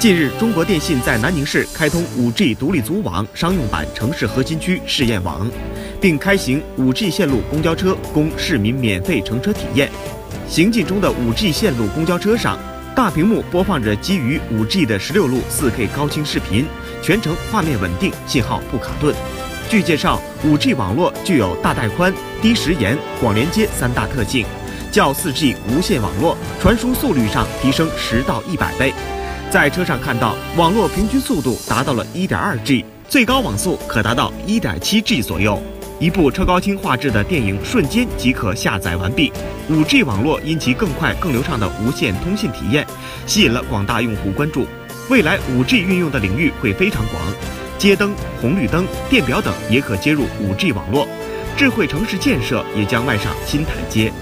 近日，中国电信在南宁市开通 5G 独立组网商用版城市核心区试验网，并开行 5G 线路公交车供市民免费乘车体验。行进中的 5G 线路公交车上，大屏幕播放着基于 5G 的16路 4K 高清视频，全程画面稳定，信号不卡顿。据介绍，5G 网络具有大带宽、低时延、广连接三大特性，较 4G 无线网络传输速率上提升十到一百倍。在车上看到，网络平均速度达到了 1.2G，最高网速可达到 1.7G 左右。一部超高清画质的电影瞬间即可下载完毕。5G 网络因其更快、更流畅的无线通信体验，吸引了广大用户关注。未来 5G 运用的领域会非常广，街灯、红绿灯、电表等也可接入 5G 网络，智慧城市建设也将迈上新台阶。